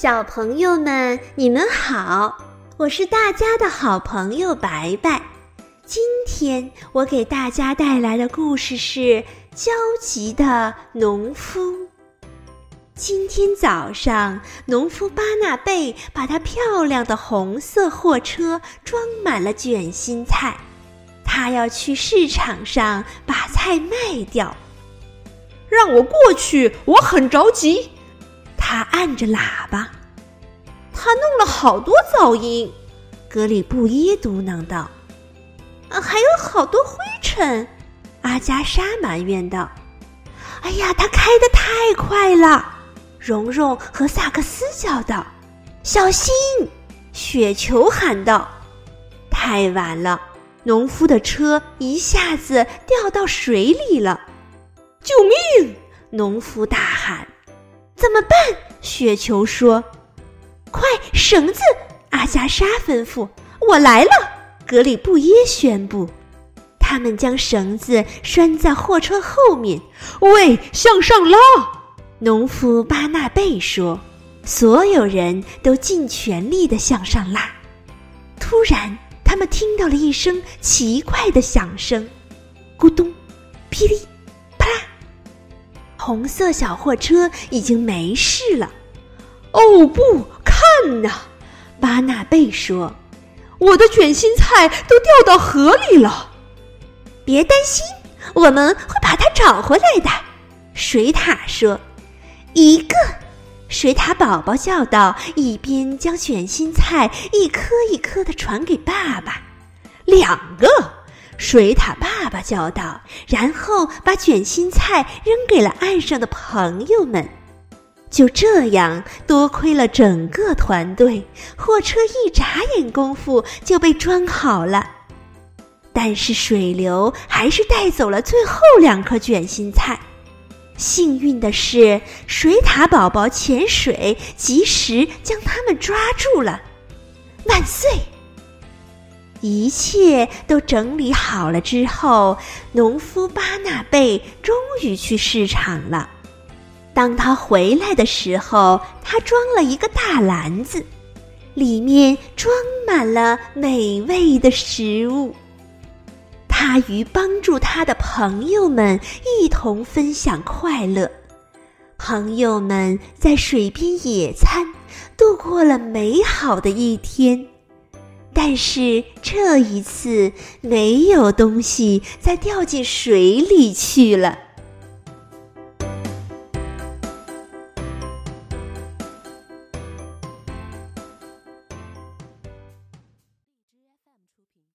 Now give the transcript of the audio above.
小朋友们，你们好！我是大家的好朋友白白。今天我给大家带来的故事是《焦急的农夫》。今天早上，农夫巴纳贝把他漂亮的红色货车装满了卷心菜，他要去市场上把菜卖掉。让我过去，我很着急。他按着喇叭，他弄了好多噪音。格里布耶嘟囔道：“啊，还有好多灰尘。”阿加莎埋怨道：“哎呀，他开得太快了！”蓉蓉和萨克斯叫道：“小心！”雪球喊道：“太晚了，农夫的车一下子掉到水里了！”救命！农夫大喊。怎么办？雪球说：“快绳子！”阿加莎吩咐。“我来了！”格里布耶宣布。他们将绳子拴在货车后面。喂，向上拉！农夫巴纳贝说。所有人都尽全力的向上拉。突然，他们听到了一声奇怪的响声：咕咚，噼里。啪啦红色小货车已经没事了。哦不，看呐！巴纳贝说：“我的卷心菜都掉到河里了。”别担心，我们会把它找回来的。”水獭说。“一个！”水獭宝宝叫道，一边将卷心菜一颗一颗的传给爸爸。“两个！”水獭爸爸叫道，然后把卷心菜扔给了岸上的朋友们。就这样，多亏了整个团队，货车一眨眼功夫就被装好了。但是水流还是带走了最后两颗卷心菜。幸运的是，水獭宝宝潜水，及时将它们抓住了。万岁！一切都整理好了之后，农夫巴纳贝终于去市场了。当他回来的时候，他装了一个大篮子，里面装满了美味的食物。他与帮助他的朋友们一同分享快乐，朋友们在水边野餐，度过了美好的一天。但是这一次没有东西再掉进水里去了。